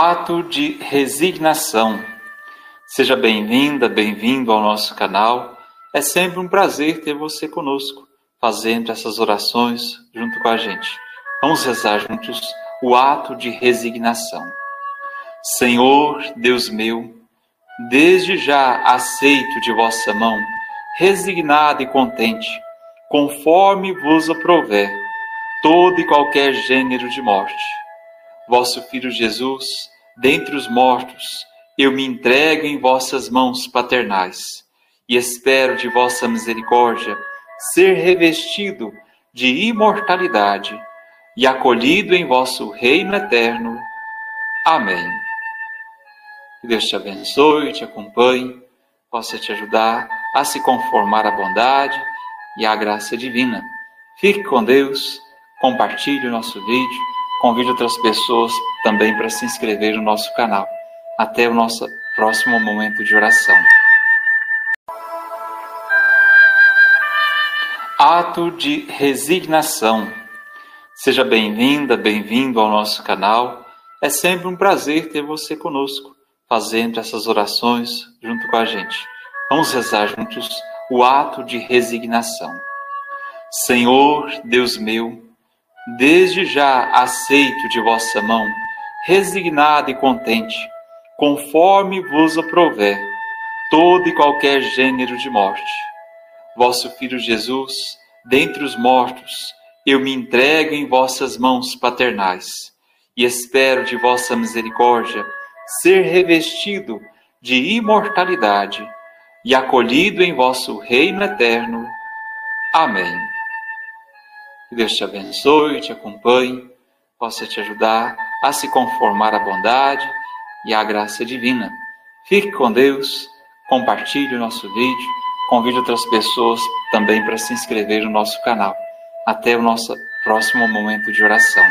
Ato de resignação. Seja bem-vinda, bem-vindo ao nosso canal. É sempre um prazer ter você conosco, fazendo essas orações junto com a gente. Vamos rezar juntos o ato de resignação. Senhor, Deus meu, desde já aceito de vossa mão, resignado e contente, conforme vos aprover, todo e qualquer gênero de morte. Vosso Filho Jesus, dentre os mortos, eu me entrego em vossas mãos paternais e espero de vossa misericórdia ser revestido de imortalidade e acolhido em vosso reino eterno. Amém. Que Deus te abençoe, te acompanhe, possa te ajudar a se conformar à bondade e à graça divina. Fique com Deus, compartilhe o nosso vídeo, convide outras pessoas também para se inscrever no nosso canal. Até o nosso próximo momento de oração. Ato de resignação. Seja bem-vinda, bem-vindo ao nosso canal. É sempre um prazer ter você conosco, fazendo essas orações junto com a gente. Vamos rezar juntos o ato de resignação. Senhor, Deus meu, desde já aceito de vossa mão, resignado e contente, conforme vos aprover, todo e qualquer gênero de morte. Vosso Filho Jesus, dentre os mortos, eu me entrego em vossas mãos paternais e espero de vossa misericórdia ser revestido de imortalidade e acolhido em vosso reino eterno. Amém. Que Deus te abençoe, te acompanhe, possa te ajudar a se conformar à bondade e à graça divina. Fique com Deus, compartilhe o nosso vídeo, convide outras pessoas também para se inscrever no nosso canal. Até o nosso próximo momento de oração.